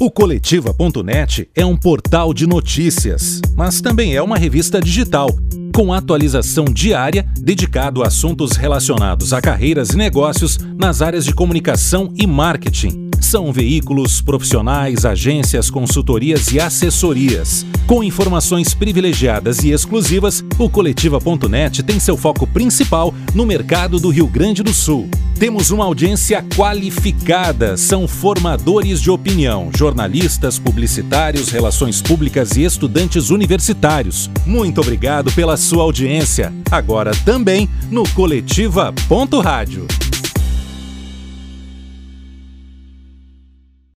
O Coletiva.net é um portal de notícias, mas também é uma revista digital, com atualização diária dedicado a assuntos relacionados a carreiras e negócios nas áreas de comunicação e marketing. São veículos profissionais, agências, consultorias e assessorias. Com informações privilegiadas e exclusivas, o Coletiva.net tem seu foco principal no mercado do Rio Grande do Sul. Temos uma audiência qualificada, são formadores de opinião, jornalistas, publicitários, relações públicas e estudantes universitários. Muito obrigado pela sua audiência. Agora também no coletiva.rádio.